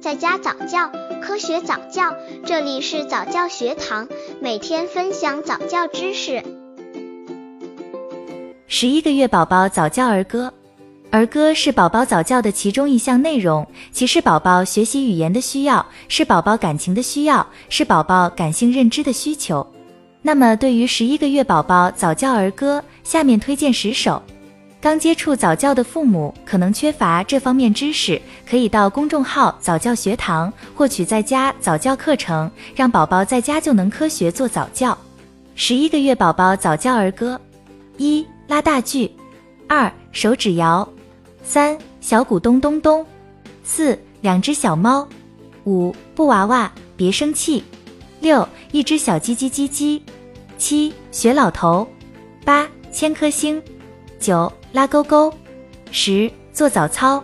在家早教，科学早教，这里是早教学堂，每天分享早教知识。十一个月宝宝早教儿歌，儿歌是宝宝早教的其中一项内容，其是宝宝学习语言的需要，是宝宝感情的需要，是宝宝感性认知的需求。那么，对于十一个月宝宝早教儿歌，下面推荐十首。刚接触早教的父母可能缺乏这方面知识，可以到公众号早教学堂获取在家早教课程，让宝宝在家就能科学做早教。十一个月宝宝早教儿歌：一、拉大锯；二、手指摇；三、小鼓咚咚咚；四、两只小猫；五、布娃娃别生气；六、一只小鸡鸡叽叽；七、学老头；八、千颗星；九。拉勾勾，十做早操。